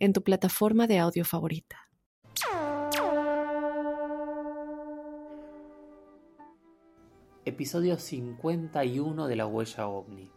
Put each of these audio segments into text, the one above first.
en tu plataforma de audio favorita. Episodio 51 de La Huella OVNI.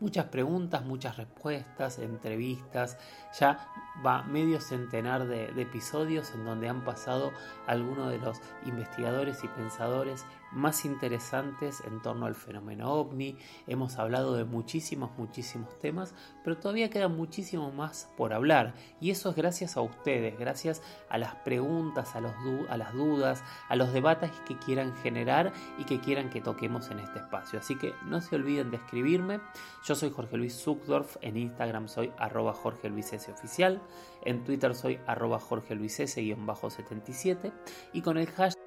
Muchas preguntas, muchas respuestas, entrevistas, ya va medio centenar de, episodios en donde han pasado algunos de los investigadores y pensadores más interesantes en torno al fenómeno ovni. Hemos hablado de muchísimos, muchísimos temas, pero todavía queda muchísimo más por hablar. Y eso es gracias a ustedes, gracias a las preguntas, a, los a las dudas, a los debates que quieran generar y que quieran que toquemos en este espacio. Así que no se olviden de escribirme. Yo soy Jorge Luis Zuckdorf, en Instagram soy arroba Jorge Luis S. Oficial, en Twitter soy arroba Jorge Luis S-77 y con el hashtag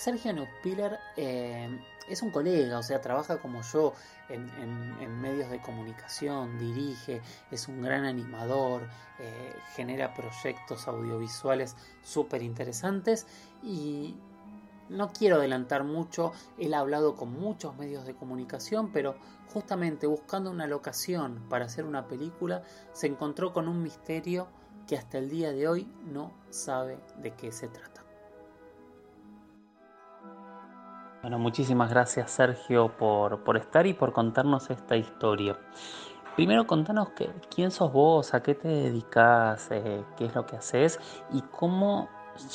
Sergio Neuspiller eh, es un colega, o sea, trabaja como yo en, medios de comunicación, dirige, es un gran animador, eh, genera proyectos audiovisuales súper interesantes y no quiero adelantar mucho, él ha hablado con muchos medios de comunicación, pero justamente buscando una locación para hacer una película, se encontró con un misterio que hasta el día de hoy no sabe de qué se trata. Bueno, muchísimas gracias Sergio por, estar y por contarnos esta historia. Primero contanos que, quién sos vos, a qué te dedicas, eh, qué es lo que haces y cómo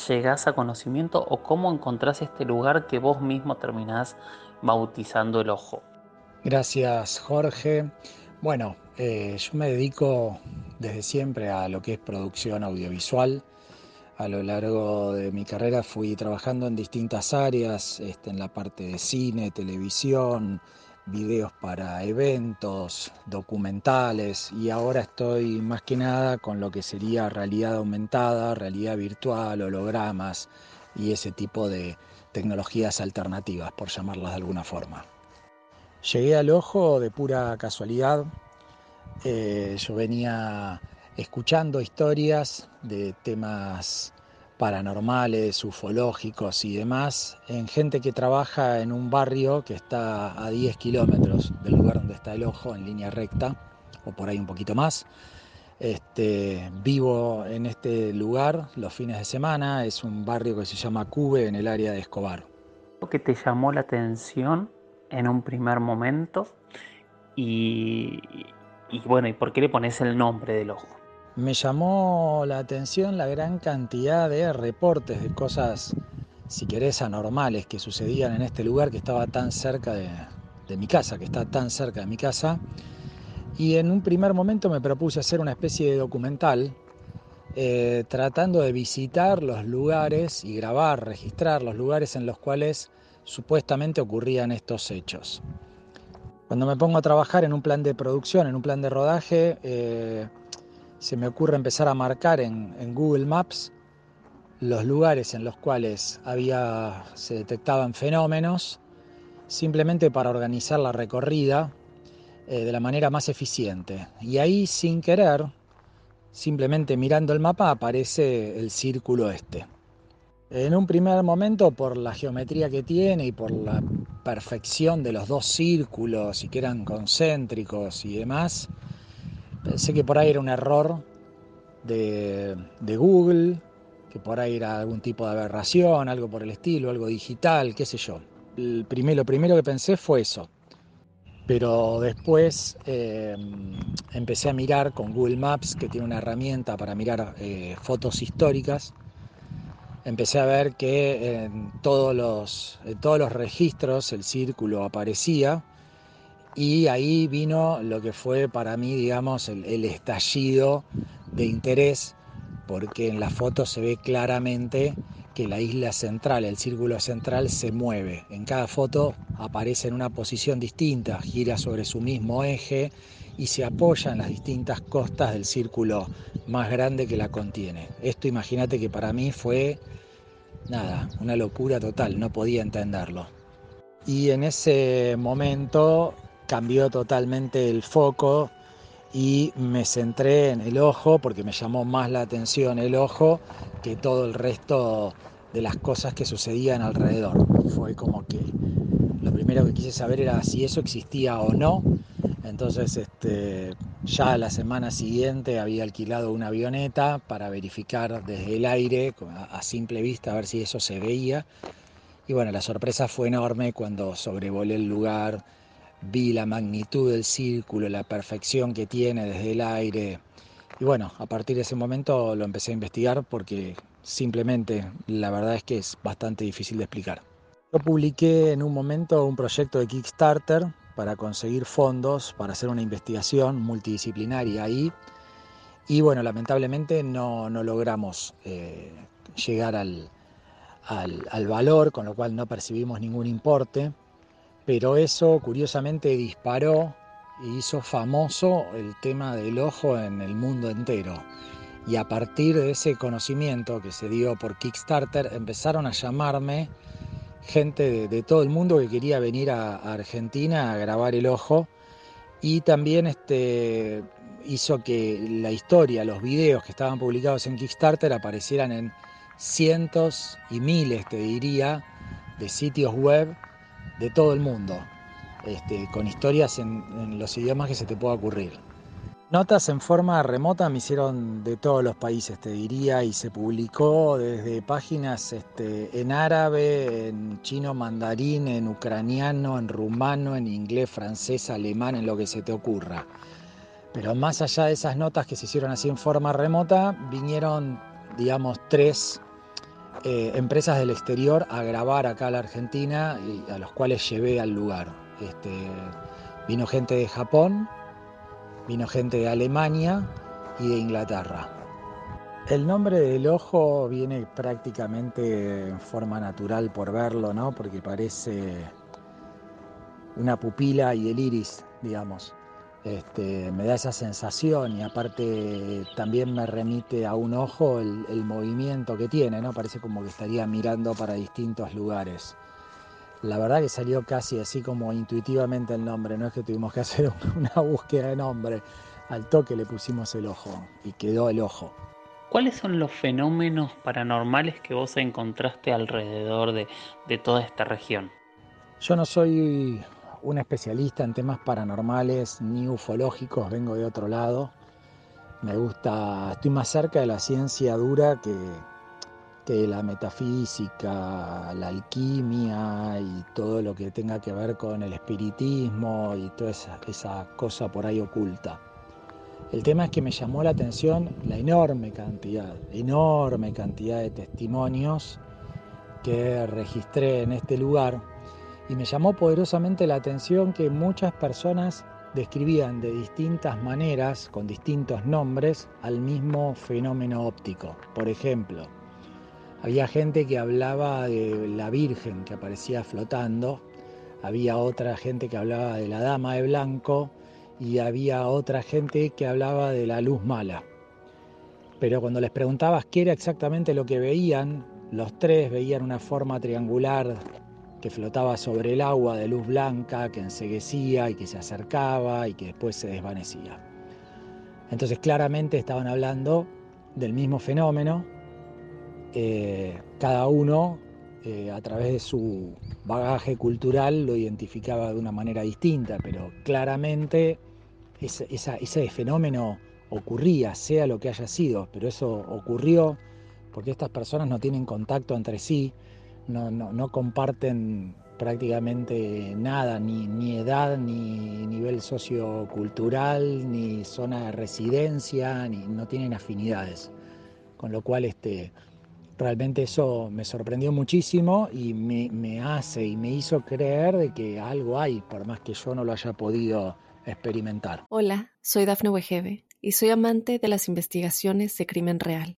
llegás a conocimiento o cómo encontrás este lugar que vos mismo terminás bautizando el ojo. Gracias Jorge. Bueno, eh, yo me dedico desde siempre a lo que es producción audiovisual a lo largo de mi carrera fui trabajando en distintas áreas, este, en la parte de cine, televisión, videos para eventos, documentales y ahora estoy más que nada con lo que sería realidad aumentada, realidad virtual, hologramas y ese tipo de tecnologías alternativas, por llamarlas de alguna forma. Llegué al ojo de pura casualidad. Eh, yo venía escuchando historias de temas paranormales, ufológicos y demás, en gente que trabaja en un barrio que está a 10 kilómetros del lugar donde está el ojo, en línea recta, o por ahí un poquito más. Este, vivo en este lugar los fines de semana, es un barrio que se llama Cube en el área de Escobar. ¿Qué te llamó la atención en un primer momento? Y bueno, ¿y por qué le pones el nombre del ojo? Me llamó la atención la gran cantidad de reportes de cosas, si querés, anormales que sucedían en este lugar que estaba tan cerca de, mi casa, que está tan cerca de mi casa. Y en un primer momento me propuse hacer una especie de documental eh, tratando de visitar los lugares y grabar, registrar los lugares en los cuales supuestamente ocurrían estos hechos. Cuando me pongo a trabajar en un plan de producción, en un plan de rodaje, eh, se me ocurre empezar a marcar en, Google Maps los lugares en los cuales había, se detectaban fenómenos, simplemente para organizar la recorrida eh, de la manera más eficiente. Y ahí, sin querer, simplemente mirando el mapa, aparece el círculo este. En un primer momento, por la geometría que tiene y por la perfección de los dos círculos y que eran concéntricos y demás, Pensé que por ahí era un error de, Google, que por ahí era algún tipo de aberración, algo por el estilo, algo digital, qué sé yo. El lo primero que pensé fue eso. Pero después eh, empecé a mirar con Google Maps, que tiene una herramienta para mirar eh, fotos históricas. Empecé a ver que en todos los, en todos los registros el círculo aparecía y ahí vino lo que fue para mí, digamos, el, estallido de interés, porque en la foto se ve claramente que la isla central, el círculo central, se mueve. En cada foto aparece en una posición distinta, gira sobre su mismo eje y se apoya en las distintas costas del círculo más grande que la contiene. Esto imagínate que para mí fue nada, una locura total, no podía entenderlo. Y en ese momento cambió totalmente el foco y me centré en el ojo porque me llamó más la atención el ojo que todo el resto de las cosas que sucedían alrededor. Fue como que lo primero que quise saber era si eso existía o no. Entonces, este, ya la semana siguiente había alquilado una avioneta para verificar desde el aire, a simple vista, a ver si eso se veía. Y bueno, la sorpresa fue enorme cuando sobrevolé el lugar, vi la magnitud del círculo, la perfección que tiene desde el aire. Y bueno, a partir de ese momento lo empecé a investigar porque simplemente la verdad es que es bastante difícil de explicar. Yo publiqué en un momento un proyecto de Kickstarter para conseguir fondos para hacer una investigación multidisciplinaria ahí. Y bueno, lamentablemente no, logramos eh, llegar al, al, valor, con lo cual no percibimos ningún importe. Pero eso curiosamente disparó e hizo famoso el tema del ojo en el mundo entero. Y a partir de ese conocimiento que se dio por Kickstarter, empezaron a llamarme gente de, todo el mundo que quería venir a, Argentina a grabar el ojo y también este, hizo que la historia, los videos que estaban publicados en Kickstarter aparecieran en cientos y miles, te diría, de sitios web de todo el mundo, este, con historias en, los idiomas que se te pueda ocurrir. Notas en forma remota me hicieron de todos los países, te diría, y se publicó desde páginas este, en árabe, en chino mandarín, en ucraniano, en rumano, en inglés, francés, alemán, en lo que se te ocurra. Pero más allá de esas notas que se hicieron así en forma remota, vinieron, digamos, tres eh, empresas del exterior a grabar acá a la Argentina y a los cuales llevé al lugar. Este, vino gente de Japón, Vino gente de Alemania y de Inglaterra. El nombre del ojo viene prácticamente en forma natural por verlo, ¿no? Porque parece una pupila y el iris, digamos. Este, me da esa sensación y aparte también me remite a un ojo el, el movimiento que tiene, ¿no? Parece como que estaría mirando para distintos lugares. La verdad que salió casi así como intuitivamente el nombre, no es que tuvimos que hacer una búsqueda de nombre. Al toque le pusimos el ojo y quedó el ojo. ¿Cuáles son los fenómenos paranormales que vos encontraste alrededor de, de toda esta región? Yo no soy un especialista en temas paranormales ni ufológicos, vengo de otro lado. Me gusta, estoy más cerca de la ciencia dura que, que la metafísica, la alquimia y todo lo que tenga que ver con el espiritismo y toda esa, esa cosa por ahí oculta. El tema es que me llamó la atención la enorme cantidad, enorme cantidad de testimonios que registré en este lugar y me llamó poderosamente la atención que muchas personas describían de distintas maneras, con distintos nombres, al mismo fenómeno óptico. Por ejemplo, había gente que hablaba de la Virgen que aparecía flotando, había otra gente que hablaba de la Dama de Blanco y había otra gente que hablaba de la luz mala. Pero cuando les preguntabas qué era exactamente lo que veían, los tres veían una forma triangular que flotaba sobre el agua de luz blanca, que enseguecía y que se acercaba y que después se desvanecía. Entonces claramente estaban hablando del mismo fenómeno, eh, cada uno eh, a través de su bagaje cultural lo identificaba de una manera distinta, pero claramente ese, fenómeno ocurría, sea lo que haya sido, pero eso ocurrió porque estas personas no tienen contacto entre sí, no, comparten prácticamente nada, ni, ni, edad, ni nivel sociocultural, ni zona de residencia, ni no tienen afinidades. Con lo cual este, Realmente eso me sorprendió muchísimo y me, hace y me hizo creer de que algo hay, por más que yo no lo haya podido experimentar. Hola, soy Dafne Wegebe y soy amante de las investigaciones de crimen real.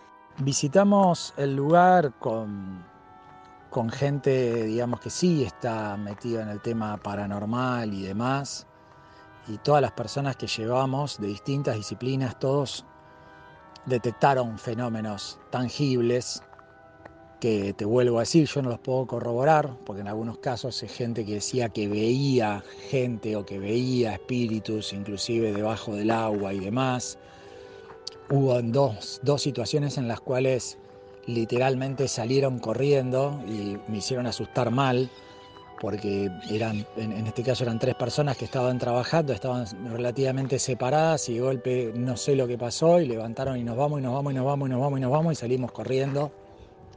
Visitamos el lugar con, con gente, digamos que sí está metida en el tema paranormal y demás. Y todas las personas que llevamos de distintas disciplinas, todos detectaron fenómenos tangibles que te vuelvo a decir, yo no los puedo corroborar, porque en algunos casos hay gente que decía que veía gente o que veía espíritus, inclusive debajo del agua y demás hubo dos, dos situaciones en las cuales literalmente salieron corriendo y me hicieron asustar mal, porque eran, en, este caso eran tres personas que estaban trabajando, estaban relativamente separadas y de golpe no sé lo que pasó y levantaron y nos vamos y nos vamos y nos vamos y nos vamos y nos vamos y salimos corriendo,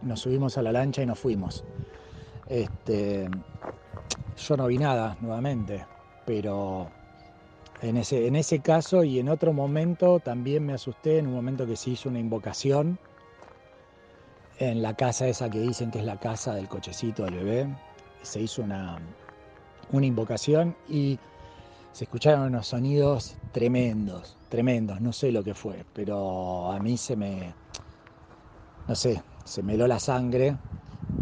nos subimos a la lancha y nos fuimos. Este, yo no vi nada nuevamente, pero en ese, en ese caso y en otro momento también me asusté, en un momento que se hizo una invocación en la casa esa que dicen que es la casa del cochecito del bebé. Se hizo una, una invocación y se escucharon unos sonidos tremendos, tremendos, no sé lo que fue, pero a mí se me, no sé, se me heló la sangre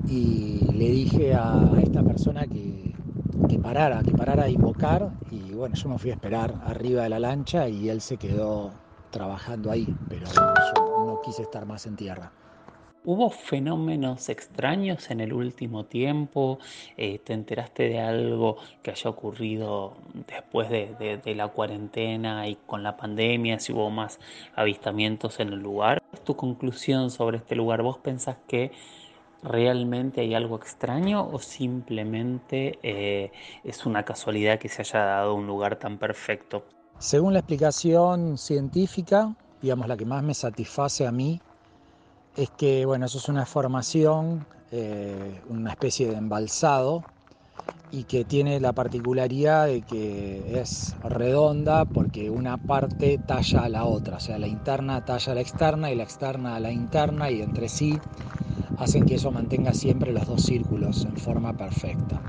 y le dije a esta persona que, que parara, que parara a invocar y bueno, yo me fui a esperar arriba de la lancha y él se quedó trabajando ahí, pero yo no quise estar más en tierra. ¿Hubo fenómenos extraños en el último tiempo? Eh, ¿Te enteraste de algo que haya ocurrido después de, la cuarentena y con la pandemia? Si hubo más avistamientos en el lugar. ¿Tu conclusión sobre este lugar? ¿Vos pensás que realmente hay algo extraño o simplemente eh, es una casualidad que se haya dado un lugar tan perfecto? Según la explicación científica, digamos la que más me satisface a mí, es que bueno, eso es una formación, eh, una especie de embalsado y que tiene la particularidad de que es redonda porque una parte talla a la otra, o sea, la interna talla a la externa y la externa a la interna y entre sí hacen que eso mantenga siempre los dos círculos en forma perfecta.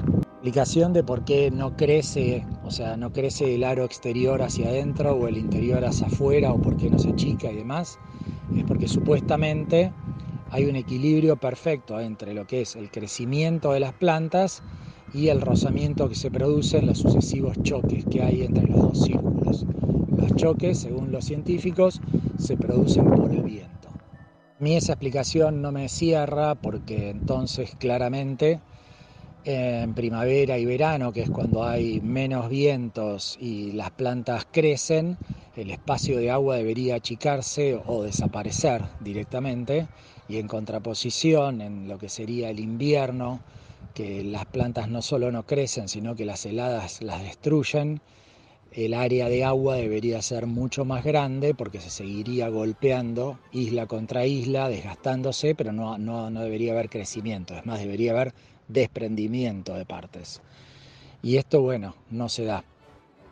Explicación de por qué no crece, o sea, no crece el aro exterior hacia adentro o el interior hacia afuera o por qué no se achica y demás, es porque supuestamente hay un equilibrio perfecto entre lo que es el crecimiento de las plantas y el rozamiento que se produce en los sucesivos choques que hay entre los dos círculos. Los choques, según los científicos, se producen por el viento. A mí esa explicación no me cierra porque entonces claramente en primavera y verano, que es cuando hay menos vientos y las plantas crecen, el espacio de agua debería achicarse o desaparecer directamente y en contraposición en lo que sería el invierno, que las plantas no solo no crecen, sino que las heladas las destruyen, el área de agua debería ser mucho más grande porque se seguiría golpeando isla contra isla, desgastándose, pero no, no, no debería haber crecimiento, es más, debería haber desprendimiento de partes. Y esto, bueno, no se da.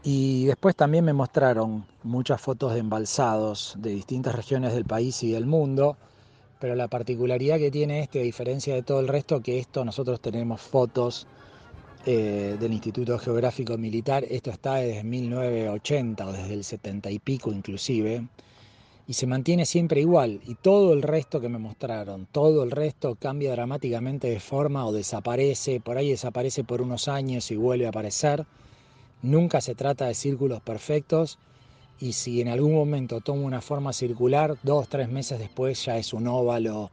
Y después también me mostraron muchas fotos de embalsados de distintas regiones del país y del mundo, pero la particularidad que tiene este, a diferencia de todo el resto, que esto nosotros tenemos fotos eh, del Instituto Geográfico Militar. Esto está desde 1980 o desde el 70 y pico inclusive. Y se mantiene siempre igual. Y todo el resto que me mostraron, todo el resto cambia dramáticamente de forma o desaparece. Por ahí desaparece por unos años y vuelve a aparecer. Nunca se trata de círculos perfectos. Y si en algún momento toma una forma circular, dos, tres meses después ya es un óvalo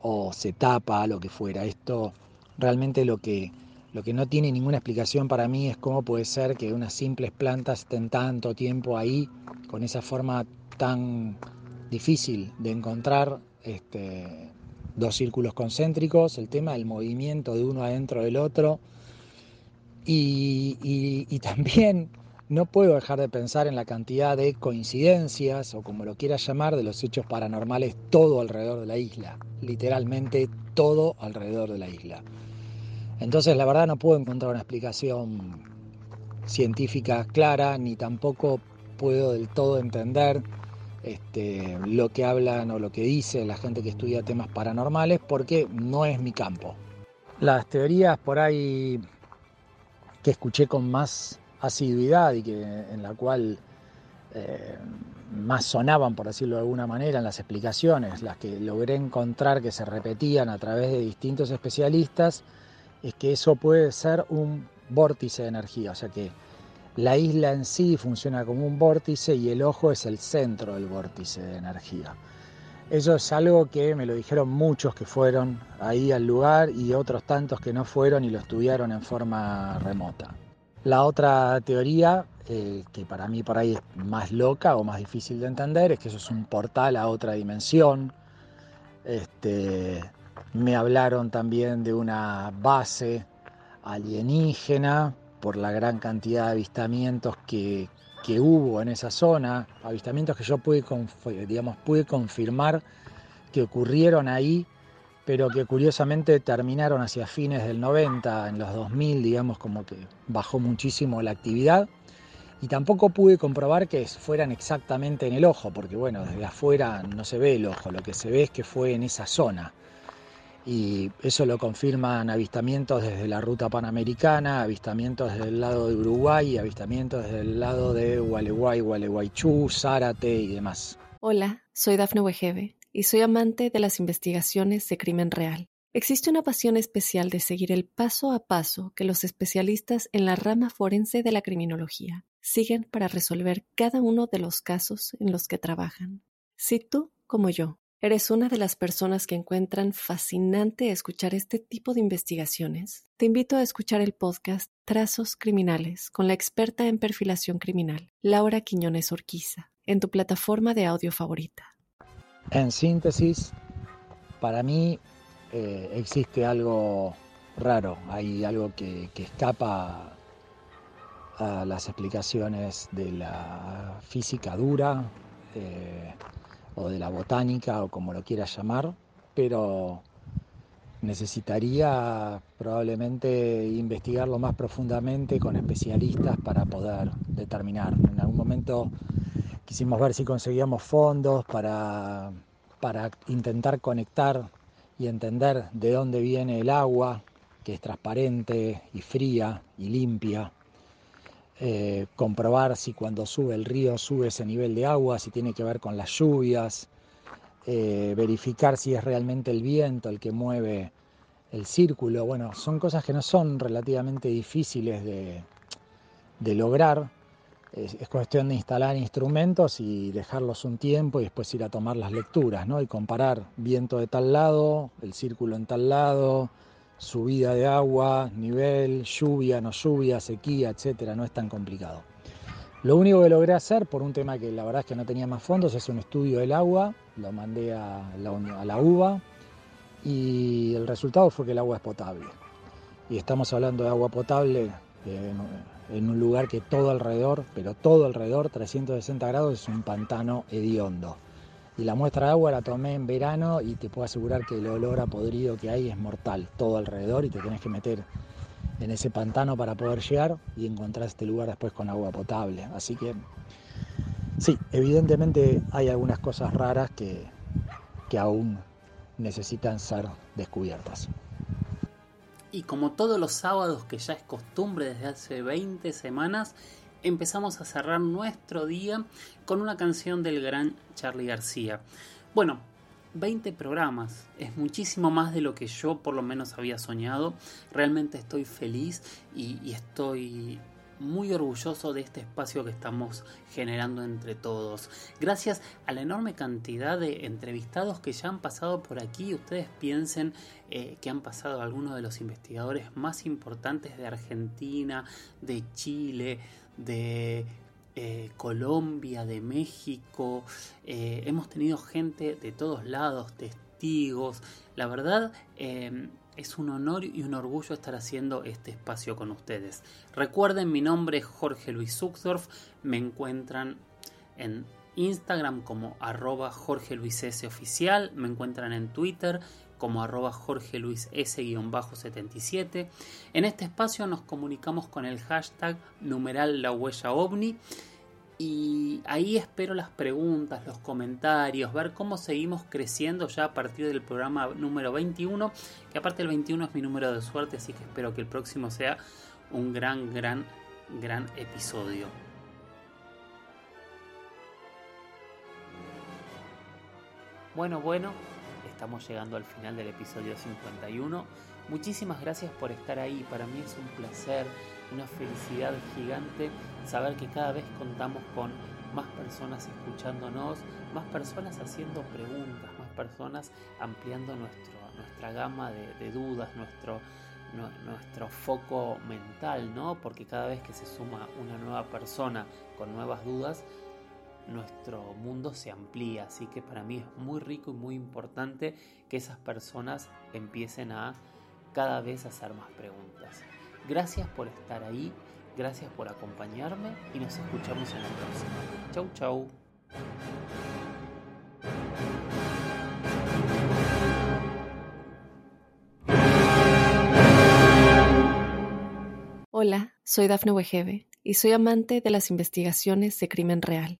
o se tapa, lo que fuera. Esto realmente lo que lo que no tiene ninguna explicación para mí es cómo puede ser que unas simples plantas estén tanto tiempo ahí con esa forma tan difícil de encontrar este, dos círculos concéntricos, el tema del movimiento de uno adentro del otro y, también no puedo dejar de pensar en la cantidad de coincidencias, o como lo quieras llamar, de los hechos paranormales todo alrededor de la isla. Literalmente todo alrededor de la isla. Entonces la verdad no puedo encontrar una explicación científica clara, ni tampoco puedo del todo entender este, lo que hablan o lo que dice la gente que estudia temas paranormales, porque no es mi campo. Las teorías por ahí que escuché con más asiduidad y que, en la cual eh, más sonaban, por decirlo de alguna manera, en las explicaciones, las que logré encontrar que se repetían a través de distintos especialistas, es que eso puede ser un vórtice de energía, o sea que la isla en sí funciona como un vórtice y el ojo es el centro del vórtice de energía. Eso es algo que me lo dijeron muchos que fueron ahí al lugar y otros tantos que no fueron y lo estudiaron en forma remota. La otra teoría, eh, que para mí por ahí es más loca o más difícil de entender, es que eso es un portal a otra dimensión. Este, me hablaron también de una base alienígena por la gran cantidad de avistamientos que, que hubo en esa zona, avistamientos que yo pude, digamos, pude confirmar que ocurrieron ahí pero que curiosamente terminaron hacia fines del 90, en los 2000, digamos, como que bajó muchísimo la actividad. Y tampoco pude comprobar que fueran exactamente en el ojo, porque bueno, desde afuera no se ve el ojo, lo que se ve es que fue en esa zona. Y eso lo confirman avistamientos desde la ruta panamericana, avistamientos desde el lado de Uruguay, avistamientos desde el lado de Gualeguay, Gualeguaychú, Zárate y demás. Hola, soy Dafne Wegebe y soy amante de las investigaciones de crimen real. Existe una pasión especial de seguir el paso a paso que los especialistas en la rama forense de la criminología siguen para resolver cada uno de los casos en los que trabajan. Si tú, como yo, eres una de las personas que encuentran fascinante escuchar este tipo de investigaciones, te invito a escuchar el podcast Trazos Criminales con la experta en perfilación criminal, Laura Quiñones Orquiza, en tu plataforma de audio favorita. En síntesis, para mí eh, existe algo raro, hay algo que, escapa a las explicaciones de la física dura eh, o de la botánica o como lo quieras llamar, pero necesitaría probablemente investigarlo más profundamente con especialistas para poder determinar. En algún momento Quisimos ver si conseguíamos fondos para, para intentar conectar y entender de dónde viene el agua, que es transparente y fría y limpia. Eh, comprobar si cuando sube el río sube ese nivel de agua, si tiene que ver con las lluvias, eh, verificar si es realmente el viento el que mueve el círculo. Bueno, son cosas que no son relativamente difíciles de, lograr, es, cuestión de instalar instrumentos y dejarlos un tiempo y después ir a tomar las lecturas, ¿no? Y comparar viento de tal lado, el círculo en tal lado, subida de agua, nivel, lluvia, no lluvia, sequía, etcétera, no es tan complicado. Lo único que logré hacer, por un tema que la verdad es que no tenía más fondos, es un estudio del agua, lo mandé a la, a la UBA y el resultado fue que el agua es potable. Y estamos hablando de agua potable en un lugar que todo alrededor, pero todo alrededor, 360 grados, es un pantano hediondo. Y la muestra de agua la tomé en verano y te puedo asegurar que el olor a podrido que hay es mortal, todo alrededor, y te tenés que meter en ese pantano para poder llegar y encontrar este lugar después con agua potable. Así que sí, evidentemente hay algunas cosas raras que, que aún necesitan ser descubiertas. Y como todos los sábados, que ya es costumbre desde hace 20 semanas, empezamos a cerrar nuestro día con una canción del gran Charlie García. Bueno, 20 programas, es muchísimo más de lo que yo por lo menos había soñado. Realmente estoy feliz y, estoy muy orgulloso de este espacio que estamos generando entre todos. Gracias a la enorme cantidad de entrevistados que ya han pasado por aquí, ustedes piensen eh, que han pasado algunos de los investigadores más importantes de Argentina, de Chile, de eh, Colombia, de México. Eh, hemos tenido gente de todos lados, testigos. La verdad, eh, es un honor y un orgullo estar haciendo este espacio con ustedes. Recuerden, mi nombre es Jorge Luis Zuxdorf. Me encuentran en Instagram como arroba Jorge Luis S oficial. Me encuentran en Twitter como arroba Jorge Luis S-77. En este espacio nos comunicamos con el hashtag numeral la huella ovni y ahí espero las preguntas, los comentarios, ver cómo seguimos creciendo ya a partir del programa número 21, que aparte el 21 es mi número de suerte, así que espero que el próximo sea un gran, gran, gran episodio. Bueno, bueno, estamos llegando al final del episodio 51. Muchísimas gracias por estar ahí, para mí es un placer una felicidad gigante saber que cada vez contamos con más personas escuchándonos, más personas haciendo preguntas, más personas ampliando nuestro, nuestra gama de, dudas, nuestro, nuestro foco mental, ¿no? Porque cada vez que se suma una nueva persona con nuevas dudas, nuestro mundo se amplía. Así que para mí es muy rico y muy importante que esas personas empiecen a cada vez hacer más preguntas. Gracias por estar ahí, gracias por acompañarme y nos escuchamos en la próxima. Chau, chau. Hola, soy Dafne Wegebe y soy amante de las investigaciones de crimen real.